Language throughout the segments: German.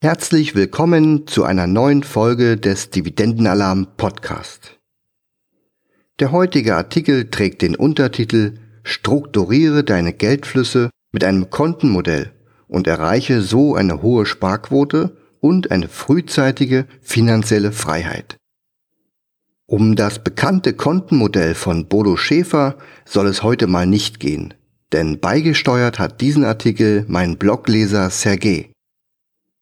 Herzlich willkommen zu einer neuen Folge des Dividendenalarm Podcast. Der heutige Artikel trägt den Untertitel Strukturiere deine Geldflüsse mit einem Kontenmodell und erreiche so eine hohe Sparquote und eine frühzeitige finanzielle Freiheit. Um das bekannte Kontenmodell von Bodo Schäfer soll es heute mal nicht gehen, denn beigesteuert hat diesen Artikel mein Blogleser Sergei.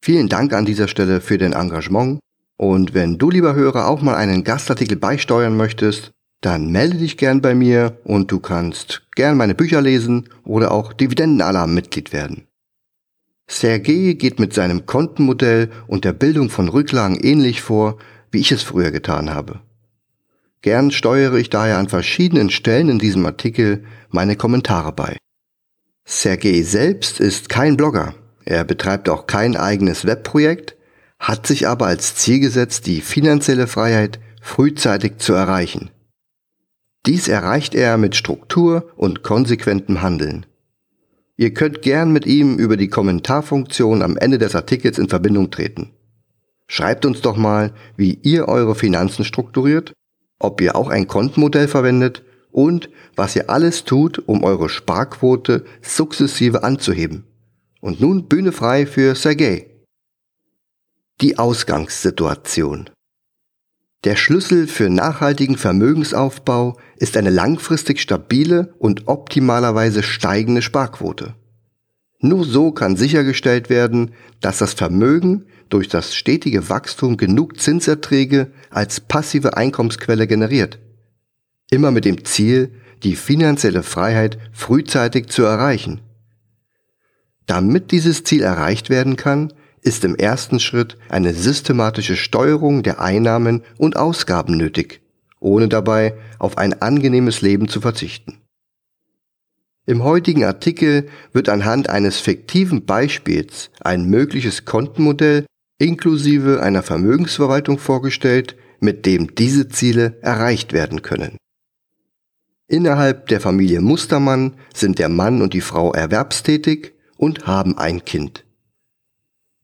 Vielen Dank an dieser Stelle für den Engagement und wenn du lieber Hörer auch mal einen Gastartikel beisteuern möchtest, dann melde dich gern bei mir und du kannst gern meine Bücher lesen oder auch Dividendenalarm Mitglied werden. Sergei geht mit seinem Kontenmodell und der Bildung von Rücklagen ähnlich vor, wie ich es früher getan habe. Gern steuere ich daher an verschiedenen Stellen in diesem Artikel meine Kommentare bei. Sergei selbst ist kein Blogger, er betreibt auch kein eigenes Webprojekt, hat sich aber als Ziel gesetzt, die finanzielle Freiheit frühzeitig zu erreichen. Dies erreicht er mit Struktur und konsequentem Handeln. Ihr könnt gern mit ihm über die Kommentarfunktion am Ende des Artikels in Verbindung treten. Schreibt uns doch mal, wie ihr eure Finanzen strukturiert, ob ihr auch ein Kontenmodell verwendet und was ihr alles tut, um eure Sparquote sukzessive anzuheben. Und nun Bühne frei für Sergei. Die Ausgangssituation. Der Schlüssel für nachhaltigen Vermögensaufbau ist eine langfristig stabile und optimalerweise steigende Sparquote. Nur so kann sichergestellt werden, dass das Vermögen durch das stetige Wachstum genug Zinserträge als passive Einkommensquelle generiert. Immer mit dem Ziel, die finanzielle Freiheit frühzeitig zu erreichen. Damit dieses Ziel erreicht werden kann, ist im ersten Schritt eine systematische Steuerung der Einnahmen und Ausgaben nötig, ohne dabei auf ein angenehmes Leben zu verzichten. Im heutigen Artikel wird anhand eines fiktiven Beispiels ein mögliches Kontenmodell inklusive einer Vermögensverwaltung vorgestellt, mit dem diese Ziele erreicht werden können. Innerhalb der Familie Mustermann sind der Mann und die Frau erwerbstätig und haben ein Kind.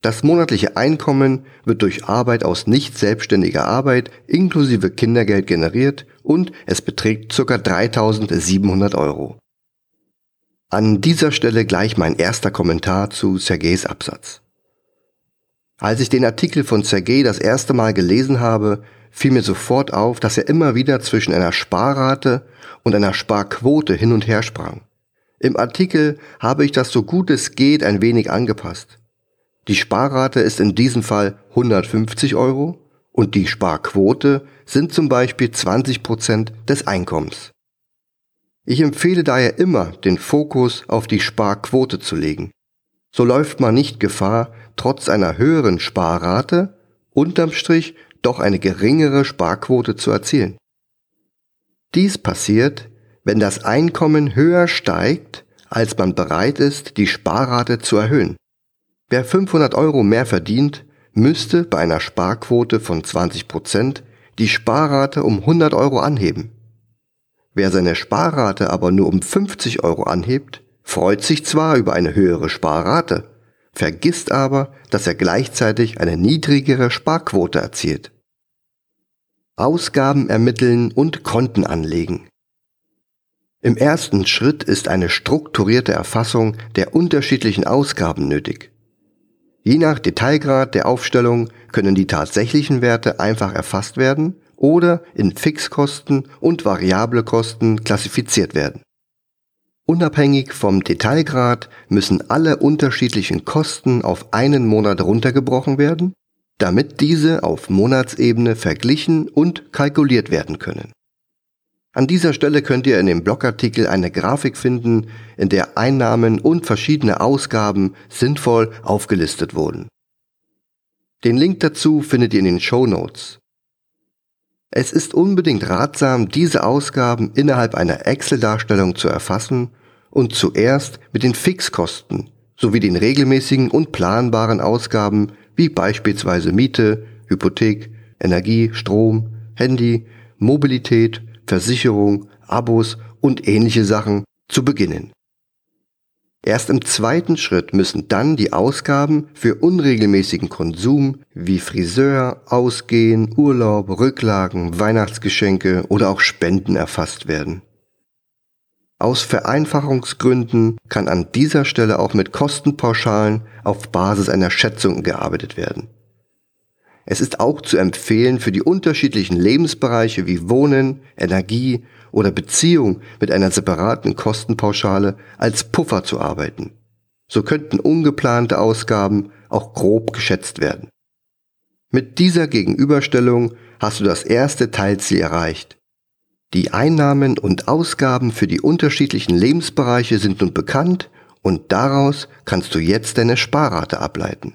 Das monatliche Einkommen wird durch Arbeit aus nicht selbstständiger Arbeit inklusive Kindergeld generiert und es beträgt ca. 3700 Euro. An dieser Stelle gleich mein erster Kommentar zu Sergejs Absatz. Als ich den Artikel von Sergej das erste Mal gelesen habe, fiel mir sofort auf, dass er immer wieder zwischen einer Sparrate und einer Sparquote hin und her sprang. Im Artikel habe ich das so gut es geht ein wenig angepasst. Die Sparrate ist in diesem Fall 150 Euro und die Sparquote sind zum Beispiel 20 Prozent des Einkommens. Ich empfehle daher immer, den Fokus auf die Sparquote zu legen. So läuft man nicht Gefahr, trotz einer höheren Sparrate unterm Strich doch eine geringere Sparquote zu erzielen. Dies passiert, wenn das Einkommen höher steigt, als man bereit ist, die Sparrate zu erhöhen. Wer 500 Euro mehr verdient, müsste bei einer Sparquote von 20 Prozent die Sparrate um 100 Euro anheben. Wer seine Sparrate aber nur um 50 Euro anhebt, freut sich zwar über eine höhere Sparrate, vergisst aber, dass er gleichzeitig eine niedrigere Sparquote erzielt. Ausgaben ermitteln und Konten anlegen. Im ersten Schritt ist eine strukturierte Erfassung der unterschiedlichen Ausgaben nötig. Je nach Detailgrad der Aufstellung können die tatsächlichen Werte einfach erfasst werden oder in Fixkosten und variable Kosten klassifiziert werden. Unabhängig vom Detailgrad müssen alle unterschiedlichen Kosten auf einen Monat runtergebrochen werden, damit diese auf Monatsebene verglichen und kalkuliert werden können. An dieser Stelle könnt ihr in dem Blogartikel eine Grafik finden, in der Einnahmen und verschiedene Ausgaben sinnvoll aufgelistet wurden. Den Link dazu findet ihr in den Show Notes. Es ist unbedingt ratsam, diese Ausgaben innerhalb einer Excel-Darstellung zu erfassen und zuerst mit den Fixkosten sowie den regelmäßigen und planbaren Ausgaben wie beispielsweise Miete, Hypothek, Energie, Strom, Handy, Mobilität, Versicherung, Abos und ähnliche Sachen zu beginnen. Erst im zweiten Schritt müssen dann die Ausgaben für unregelmäßigen Konsum wie Friseur, Ausgehen, Urlaub, Rücklagen, Weihnachtsgeschenke oder auch Spenden erfasst werden. Aus Vereinfachungsgründen kann an dieser Stelle auch mit Kostenpauschalen auf Basis einer Schätzung gearbeitet werden. Es ist auch zu empfehlen, für die unterschiedlichen Lebensbereiche wie Wohnen, Energie oder Beziehung mit einer separaten Kostenpauschale als Puffer zu arbeiten. So könnten ungeplante Ausgaben auch grob geschätzt werden. Mit dieser Gegenüberstellung hast du das erste Teilziel erreicht. Die Einnahmen und Ausgaben für die unterschiedlichen Lebensbereiche sind nun bekannt und daraus kannst du jetzt deine Sparrate ableiten.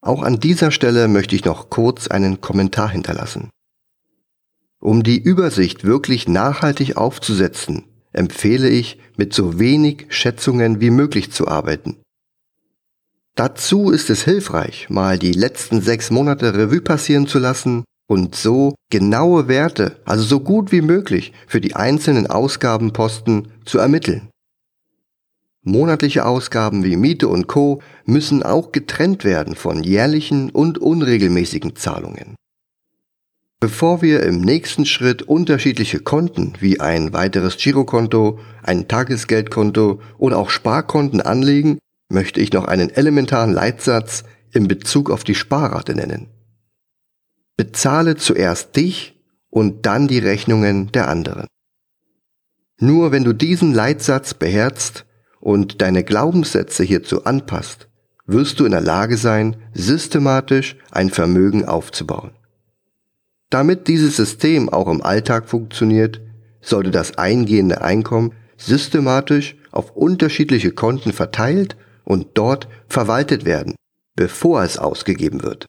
Auch an dieser Stelle möchte ich noch kurz einen Kommentar hinterlassen. Um die Übersicht wirklich nachhaltig aufzusetzen, empfehle ich, mit so wenig Schätzungen wie möglich zu arbeiten. Dazu ist es hilfreich, mal die letzten sechs Monate Revue passieren zu lassen und so genaue Werte, also so gut wie möglich, für die einzelnen Ausgabenposten zu ermitteln. Monatliche Ausgaben wie Miete und Co müssen auch getrennt werden von jährlichen und unregelmäßigen Zahlungen. Bevor wir im nächsten Schritt unterschiedliche Konten wie ein weiteres Girokonto, ein Tagesgeldkonto oder auch Sparkonten anlegen, möchte ich noch einen elementaren Leitsatz in Bezug auf die Sparrate nennen. Bezahle zuerst dich und dann die Rechnungen der anderen. Nur wenn du diesen Leitsatz beherzt, und deine Glaubenssätze hierzu anpasst, wirst du in der Lage sein, systematisch ein Vermögen aufzubauen. Damit dieses System auch im Alltag funktioniert, sollte das eingehende Einkommen systematisch auf unterschiedliche Konten verteilt und dort verwaltet werden, bevor es ausgegeben wird.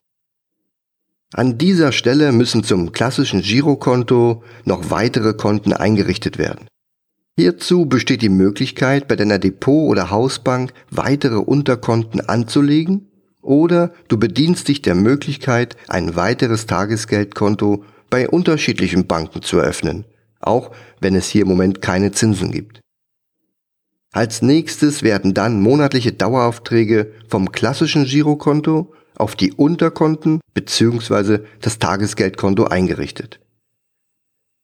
An dieser Stelle müssen zum klassischen Girokonto noch weitere Konten eingerichtet werden. Hierzu besteht die Möglichkeit, bei deiner Depot- oder Hausbank weitere Unterkonten anzulegen oder du bedienst dich der Möglichkeit, ein weiteres Tagesgeldkonto bei unterschiedlichen Banken zu eröffnen, auch wenn es hier im Moment keine Zinsen gibt. Als nächstes werden dann monatliche Daueraufträge vom klassischen Girokonto auf die Unterkonten bzw. das Tagesgeldkonto eingerichtet.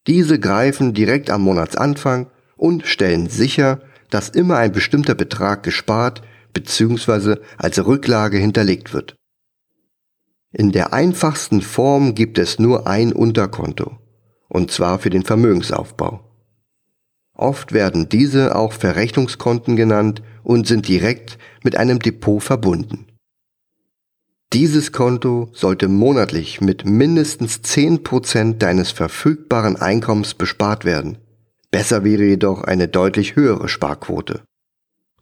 Diese greifen direkt am Monatsanfang und stellen sicher, dass immer ein bestimmter Betrag gespart bzw. als Rücklage hinterlegt wird. In der einfachsten Form gibt es nur ein Unterkonto, und zwar für den Vermögensaufbau. Oft werden diese auch Verrechnungskonten genannt und sind direkt mit einem Depot verbunden. Dieses Konto sollte monatlich mit mindestens 10% deines verfügbaren Einkommens bespart werden Besser wäre jedoch eine deutlich höhere Sparquote.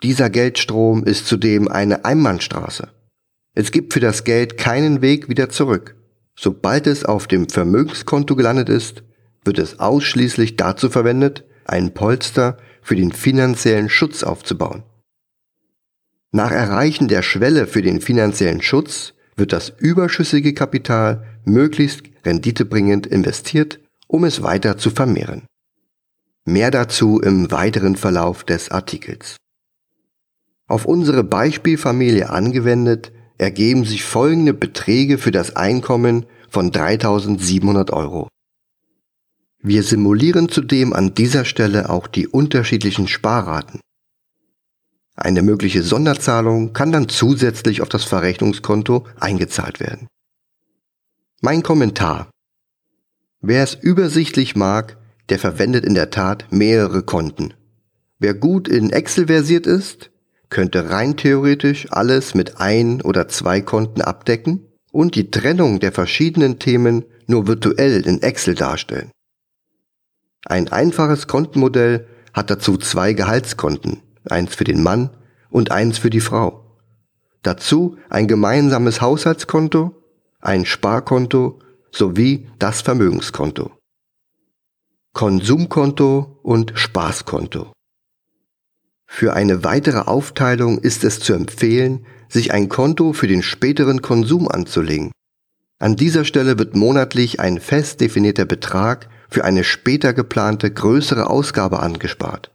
Dieser Geldstrom ist zudem eine Einbahnstraße. Es gibt für das Geld keinen Weg wieder zurück. Sobald es auf dem Vermögenskonto gelandet ist, wird es ausschließlich dazu verwendet, einen Polster für den finanziellen Schutz aufzubauen. Nach Erreichen der Schwelle für den finanziellen Schutz wird das überschüssige Kapital möglichst renditebringend investiert, um es weiter zu vermehren. Mehr dazu im weiteren Verlauf des Artikels. Auf unsere Beispielfamilie angewendet ergeben sich folgende Beträge für das Einkommen von 3700 Euro. Wir simulieren zudem an dieser Stelle auch die unterschiedlichen Sparraten. Eine mögliche Sonderzahlung kann dann zusätzlich auf das Verrechnungskonto eingezahlt werden. Mein Kommentar. Wer es übersichtlich mag, der verwendet in der Tat mehrere Konten. Wer gut in Excel versiert ist, könnte rein theoretisch alles mit ein oder zwei Konten abdecken und die Trennung der verschiedenen Themen nur virtuell in Excel darstellen. Ein einfaches Kontenmodell hat dazu zwei Gehaltskonten, eins für den Mann und eins für die Frau. Dazu ein gemeinsames Haushaltskonto, ein Sparkonto sowie das Vermögenskonto. Konsumkonto und Spaßkonto. Für eine weitere Aufteilung ist es zu empfehlen, sich ein Konto für den späteren Konsum anzulegen. An dieser Stelle wird monatlich ein fest definierter Betrag für eine später geplante größere Ausgabe angespart.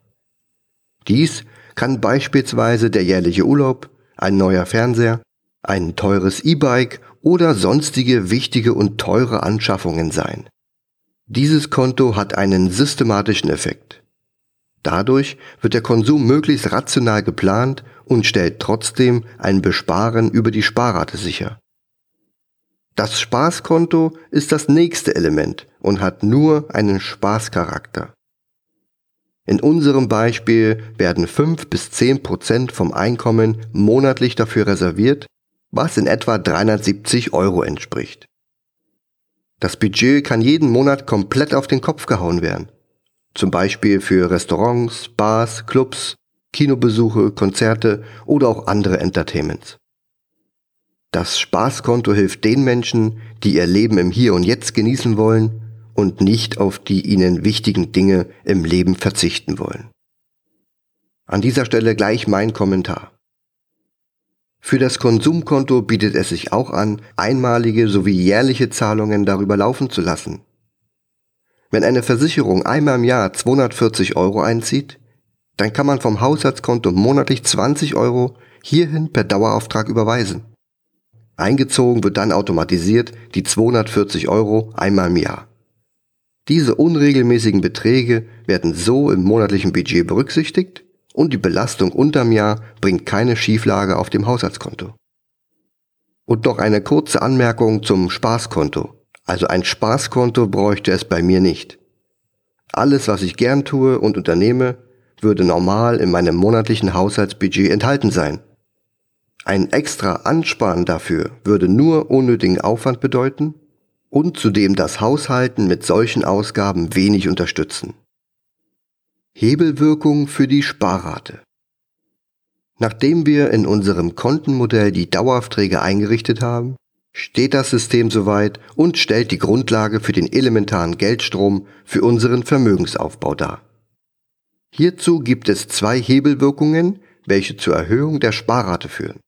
Dies kann beispielsweise der jährliche Urlaub, ein neuer Fernseher, ein teures E-Bike oder sonstige wichtige und teure Anschaffungen sein. Dieses Konto hat einen systematischen Effekt. Dadurch wird der Konsum möglichst rational geplant und stellt trotzdem ein Besparen über die Sparrate sicher. Das Spaßkonto ist das nächste Element und hat nur einen Spaßcharakter. In unserem Beispiel werden 5 bis 10 Prozent vom Einkommen monatlich dafür reserviert, was in etwa 370 Euro entspricht. Das Budget kann jeden Monat komplett auf den Kopf gehauen werden. Zum Beispiel für Restaurants, Bars, Clubs, Kinobesuche, Konzerte oder auch andere Entertainments. Das Spaßkonto hilft den Menschen, die ihr Leben im Hier und Jetzt genießen wollen und nicht auf die ihnen wichtigen Dinge im Leben verzichten wollen. An dieser Stelle gleich mein Kommentar. Für das Konsumkonto bietet es sich auch an, einmalige sowie jährliche Zahlungen darüber laufen zu lassen. Wenn eine Versicherung einmal im Jahr 240 Euro einzieht, dann kann man vom Haushaltskonto monatlich 20 Euro hierhin per Dauerauftrag überweisen. Eingezogen wird dann automatisiert die 240 Euro einmal im Jahr. Diese unregelmäßigen Beträge werden so im monatlichen Budget berücksichtigt und die Belastung unterm Jahr bringt keine Schieflage auf dem Haushaltskonto. Und noch eine kurze Anmerkung zum Spaßkonto. Also ein Spaßkonto bräuchte es bei mir nicht. Alles, was ich gern tue und unternehme, würde normal in meinem monatlichen Haushaltsbudget enthalten sein. Ein extra Ansparen dafür würde nur unnötigen Aufwand bedeuten und zudem das Haushalten mit solchen Ausgaben wenig unterstützen. Hebelwirkung für die Sparrate. Nachdem wir in unserem Kontenmodell die Daueraufträge eingerichtet haben, steht das System soweit und stellt die Grundlage für den elementaren Geldstrom für unseren Vermögensaufbau dar. Hierzu gibt es zwei Hebelwirkungen, welche zur Erhöhung der Sparrate führen.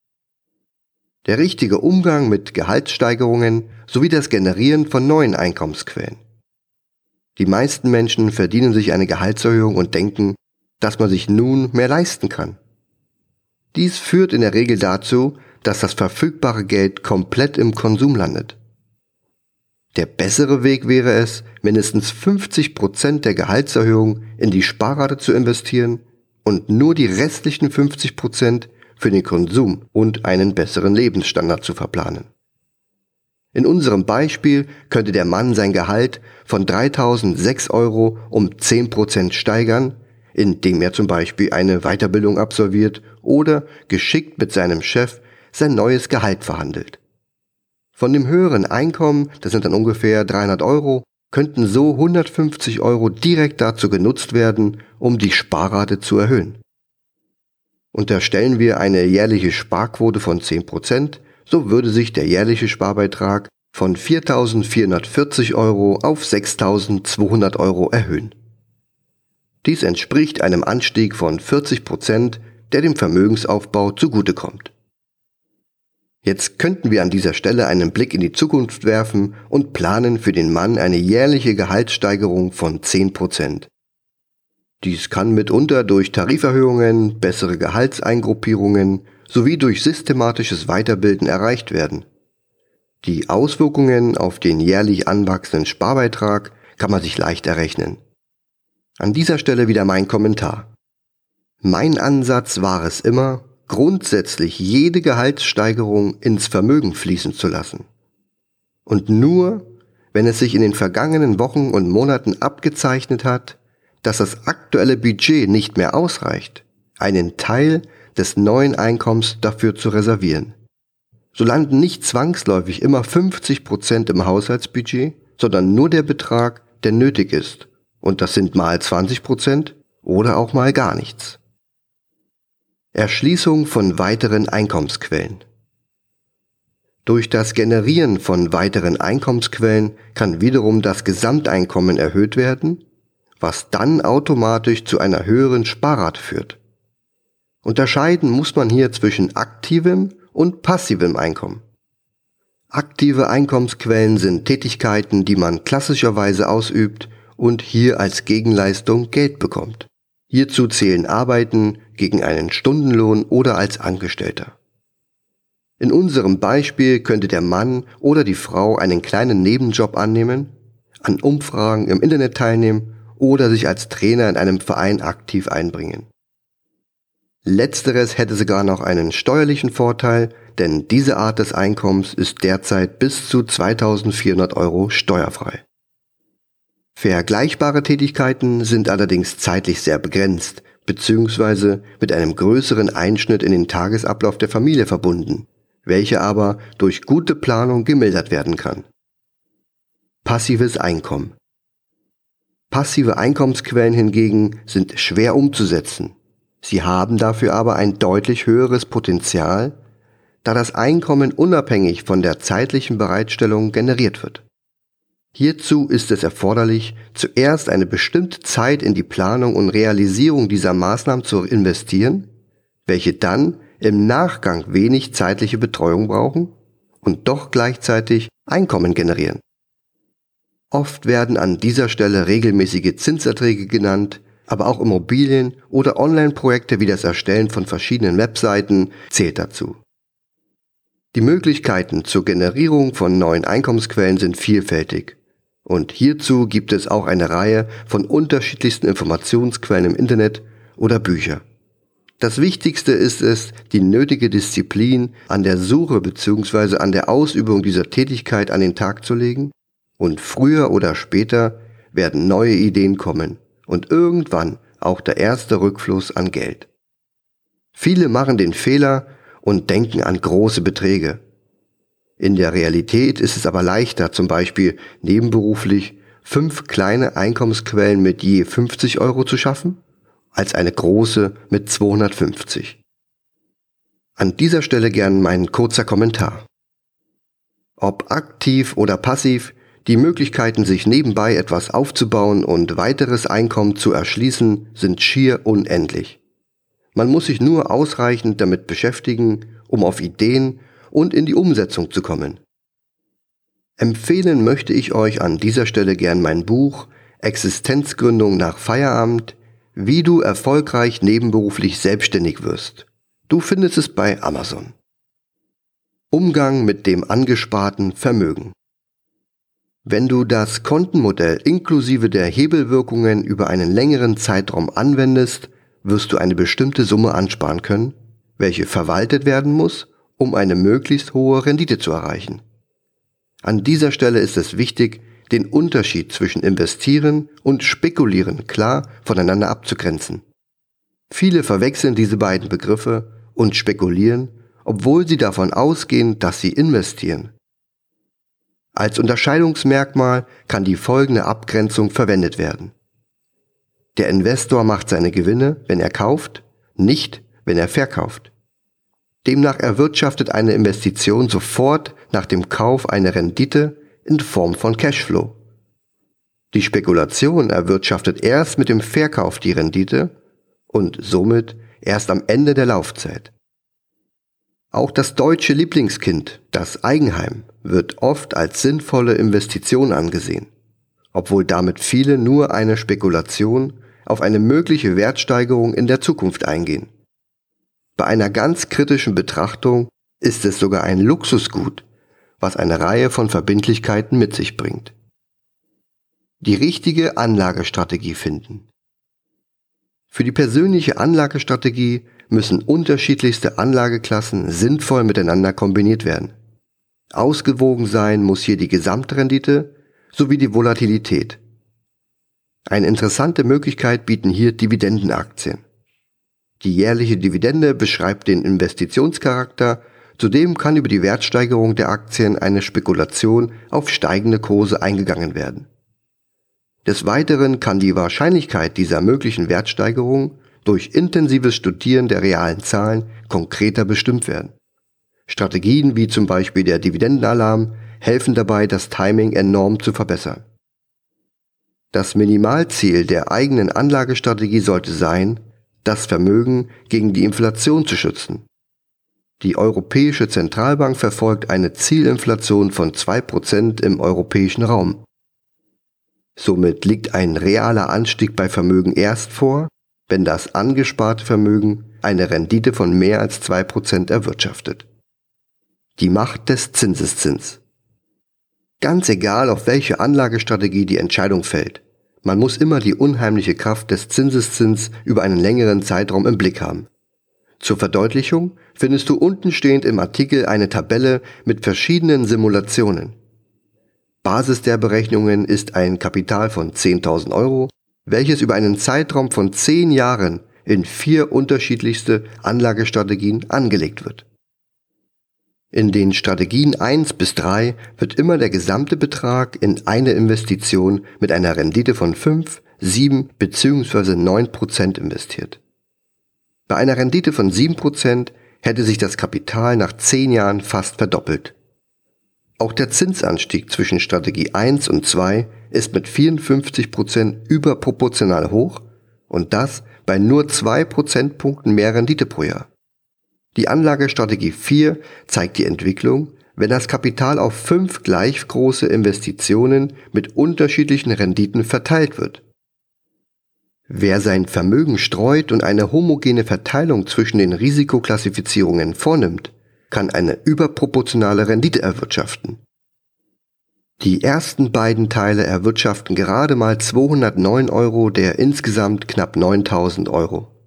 Der richtige Umgang mit Gehaltssteigerungen sowie das Generieren von neuen Einkommensquellen. Die meisten Menschen verdienen sich eine Gehaltserhöhung und denken, dass man sich nun mehr leisten kann. Dies führt in der Regel dazu, dass das verfügbare Geld komplett im Konsum landet. Der bessere Weg wäre es, mindestens 50 Prozent der Gehaltserhöhung in die Sparrate zu investieren und nur die restlichen 50 Prozent für den Konsum und einen besseren Lebensstandard zu verplanen. In unserem Beispiel könnte der Mann sein Gehalt von 3006 Euro um 10% steigern, indem er zum Beispiel eine Weiterbildung absolviert oder geschickt mit seinem Chef sein neues Gehalt verhandelt. Von dem höheren Einkommen, das sind dann ungefähr 300 Euro, könnten so 150 Euro direkt dazu genutzt werden, um die Sparrate zu erhöhen. Unterstellen wir eine jährliche Sparquote von 10%, so würde sich der jährliche Sparbeitrag von 4.440 Euro auf 6.200 Euro erhöhen. Dies entspricht einem Anstieg von 40%, der dem Vermögensaufbau zugutekommt. Jetzt könnten wir an dieser Stelle einen Blick in die Zukunft werfen und planen für den Mann eine jährliche Gehaltssteigerung von 10%. Dies kann mitunter durch Tariferhöhungen, bessere Gehaltseingruppierungen sowie durch systematisches Weiterbilden erreicht werden. Die Auswirkungen auf den jährlich anwachsenden Sparbeitrag kann man sich leicht errechnen. An dieser Stelle wieder mein Kommentar. Mein Ansatz war es immer, grundsätzlich jede Gehaltssteigerung ins Vermögen fließen zu lassen. Und nur, wenn es sich in den vergangenen Wochen und Monaten abgezeichnet hat, dass das aktuelle Budget nicht mehr ausreicht, einen Teil des neuen Einkommens dafür zu reservieren. So landen nicht zwangsläufig immer 50 Prozent im Haushaltsbudget, sondern nur der Betrag, der nötig ist. Und das sind mal 20 Prozent oder auch mal gar nichts. Erschließung von weiteren Einkommensquellen. Durch das Generieren von weiteren Einkommensquellen kann wiederum das Gesamteinkommen erhöht werden was dann automatisch zu einer höheren Sparrate führt. Unterscheiden muss man hier zwischen aktivem und passivem Einkommen. Aktive Einkommensquellen sind Tätigkeiten, die man klassischerweise ausübt und hier als Gegenleistung Geld bekommt. Hierzu zählen Arbeiten, gegen einen Stundenlohn oder als Angestellter. In unserem Beispiel könnte der Mann oder die Frau einen kleinen Nebenjob annehmen, an Umfragen im Internet teilnehmen oder sich als Trainer in einem Verein aktiv einbringen. Letzteres hätte sogar noch einen steuerlichen Vorteil, denn diese Art des Einkommens ist derzeit bis zu 2400 Euro steuerfrei. Vergleichbare Tätigkeiten sind allerdings zeitlich sehr begrenzt bzw. mit einem größeren Einschnitt in den Tagesablauf der Familie verbunden, welche aber durch gute Planung gemildert werden kann. Passives Einkommen Passive Einkommensquellen hingegen sind schwer umzusetzen. Sie haben dafür aber ein deutlich höheres Potenzial, da das Einkommen unabhängig von der zeitlichen Bereitstellung generiert wird. Hierzu ist es erforderlich, zuerst eine bestimmte Zeit in die Planung und Realisierung dieser Maßnahmen zu investieren, welche dann im Nachgang wenig zeitliche Betreuung brauchen und doch gleichzeitig Einkommen generieren. Oft werden an dieser Stelle regelmäßige Zinserträge genannt, aber auch Immobilien oder Online-Projekte wie das Erstellen von verschiedenen Webseiten zählt dazu. Die Möglichkeiten zur Generierung von neuen Einkommensquellen sind vielfältig und hierzu gibt es auch eine Reihe von unterschiedlichsten Informationsquellen im Internet oder Bücher. Das Wichtigste ist es, die nötige Disziplin an der Suche bzw. an der Ausübung dieser Tätigkeit an den Tag zu legen und früher oder später werden neue Ideen kommen und irgendwann auch der erste Rückfluss an Geld. Viele machen den Fehler und denken an große Beträge. In der Realität ist es aber leichter, zum Beispiel nebenberuflich fünf kleine Einkommensquellen mit je 50 Euro zu schaffen als eine große mit 250. An dieser Stelle gern mein kurzer Kommentar. Ob aktiv oder passiv, die Möglichkeiten, sich nebenbei etwas aufzubauen und weiteres Einkommen zu erschließen, sind schier unendlich. Man muss sich nur ausreichend damit beschäftigen, um auf Ideen und in die Umsetzung zu kommen. Empfehlen möchte ich euch an dieser Stelle gern mein Buch Existenzgründung nach Feierabend wie du erfolgreich nebenberuflich selbstständig wirst. Du findest es bei Amazon. Umgang mit dem angesparten Vermögen. Wenn du das Kontenmodell inklusive der Hebelwirkungen über einen längeren Zeitraum anwendest, wirst du eine bestimmte Summe ansparen können, welche verwaltet werden muss, um eine möglichst hohe Rendite zu erreichen. An dieser Stelle ist es wichtig, den Unterschied zwischen investieren und spekulieren klar voneinander abzugrenzen. Viele verwechseln diese beiden Begriffe und spekulieren, obwohl sie davon ausgehen, dass sie investieren. Als Unterscheidungsmerkmal kann die folgende Abgrenzung verwendet werden. Der Investor macht seine Gewinne, wenn er kauft, nicht, wenn er verkauft. Demnach erwirtschaftet eine Investition sofort nach dem Kauf eine Rendite, in Form von Cashflow. Die Spekulation erwirtschaftet erst mit dem Verkauf die Rendite und somit erst am Ende der Laufzeit. Auch das deutsche Lieblingskind, das Eigenheim, wird oft als sinnvolle Investition angesehen, obwohl damit viele nur eine Spekulation auf eine mögliche Wertsteigerung in der Zukunft eingehen. Bei einer ganz kritischen Betrachtung ist es sogar ein Luxusgut, was eine Reihe von Verbindlichkeiten mit sich bringt. Die richtige Anlagestrategie finden. Für die persönliche Anlagestrategie müssen unterschiedlichste Anlageklassen sinnvoll miteinander kombiniert werden. Ausgewogen sein muss hier die Gesamtrendite sowie die Volatilität. Eine interessante Möglichkeit bieten hier Dividendenaktien. Die jährliche Dividende beschreibt den Investitionscharakter Zudem kann über die Wertsteigerung der Aktien eine Spekulation auf steigende Kurse eingegangen werden. Des Weiteren kann die Wahrscheinlichkeit dieser möglichen Wertsteigerung durch intensives Studieren der realen Zahlen konkreter bestimmt werden. Strategien wie zum Beispiel der Dividendenalarm helfen dabei, das Timing enorm zu verbessern. Das Minimalziel der eigenen Anlagestrategie sollte sein, das Vermögen gegen die Inflation zu schützen die Europäische Zentralbank verfolgt eine Zielinflation von 2% im europäischen Raum. Somit liegt ein realer Anstieg bei Vermögen erst vor, wenn das angesparte Vermögen eine Rendite von mehr als 2% erwirtschaftet. Die Macht des Zinseszins. Ganz egal, auf welche Anlagestrategie die Entscheidung fällt, man muss immer die unheimliche Kraft des Zinseszins über einen längeren Zeitraum im Blick haben. Zur Verdeutlichung findest du unten stehend im Artikel eine Tabelle mit verschiedenen Simulationen. Basis der Berechnungen ist ein Kapital von 10.000 Euro, welches über einen Zeitraum von 10 Jahren in vier unterschiedlichste Anlagestrategien angelegt wird. In den Strategien 1 bis 3 wird immer der gesamte Betrag in eine Investition mit einer Rendite von 5, 7 bzw. 9 Prozent investiert. Bei einer Rendite von 7 Prozent hätte sich das Kapital nach 10 Jahren fast verdoppelt. Auch der Zinsanstieg zwischen Strategie 1 und 2 ist mit 54 Prozent überproportional hoch und das bei nur 2 Prozentpunkten mehr Rendite pro Jahr. Die Anlagestrategie 4 zeigt die Entwicklung, wenn das Kapital auf fünf gleich große Investitionen mit unterschiedlichen Renditen verteilt wird. Wer sein Vermögen streut und eine homogene Verteilung zwischen den Risikoklassifizierungen vornimmt, kann eine überproportionale Rendite erwirtschaften. Die ersten beiden Teile erwirtschaften gerade mal 209 Euro der insgesamt knapp 9000 Euro.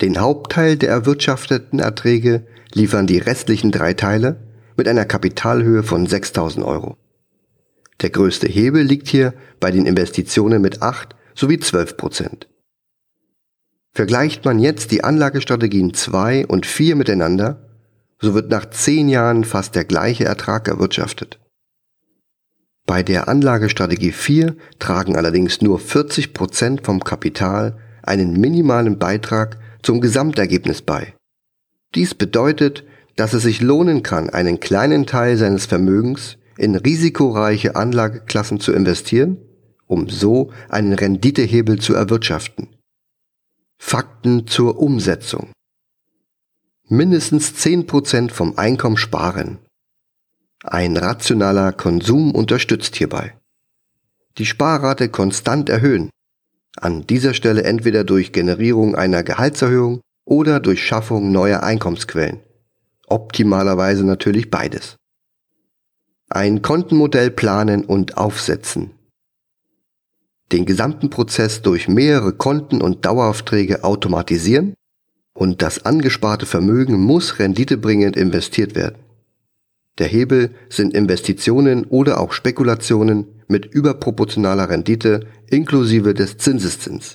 Den Hauptteil der erwirtschafteten Erträge liefern die restlichen drei Teile mit einer Kapitalhöhe von 6000 Euro. Der größte Hebel liegt hier bei den Investitionen mit 8 sowie 12 Prozent. Vergleicht man jetzt die Anlagestrategien 2 und 4 miteinander, so wird nach 10 Jahren fast der gleiche Ertrag erwirtschaftet. Bei der Anlagestrategie 4 tragen allerdings nur 40 Prozent vom Kapital einen minimalen Beitrag zum Gesamtergebnis bei. Dies bedeutet, dass es sich lohnen kann, einen kleinen Teil seines Vermögens in risikoreiche Anlageklassen zu investieren, um so einen Renditehebel zu erwirtschaften. Fakten zur Umsetzung. Mindestens 10% vom Einkommen sparen. Ein rationaler Konsum unterstützt hierbei. Die Sparrate konstant erhöhen, an dieser Stelle entweder durch Generierung einer Gehaltserhöhung oder durch Schaffung neuer Einkommensquellen. Optimalerweise natürlich beides. Ein Kontenmodell planen und aufsetzen. Den gesamten Prozess durch mehrere Konten und Daueraufträge automatisieren und das angesparte Vermögen muss renditebringend investiert werden. Der Hebel sind Investitionen oder auch Spekulationen mit überproportionaler Rendite inklusive des Zinseszins.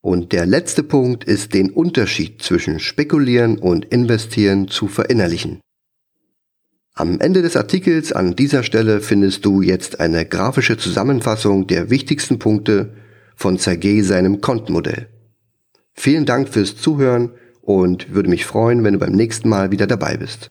Und der letzte Punkt ist den Unterschied zwischen Spekulieren und Investieren zu verinnerlichen. Am Ende des Artikels an dieser Stelle findest du jetzt eine grafische Zusammenfassung der wichtigsten Punkte von Sergei seinem Kontenmodell. Vielen Dank fürs Zuhören und würde mich freuen, wenn du beim nächsten Mal wieder dabei bist.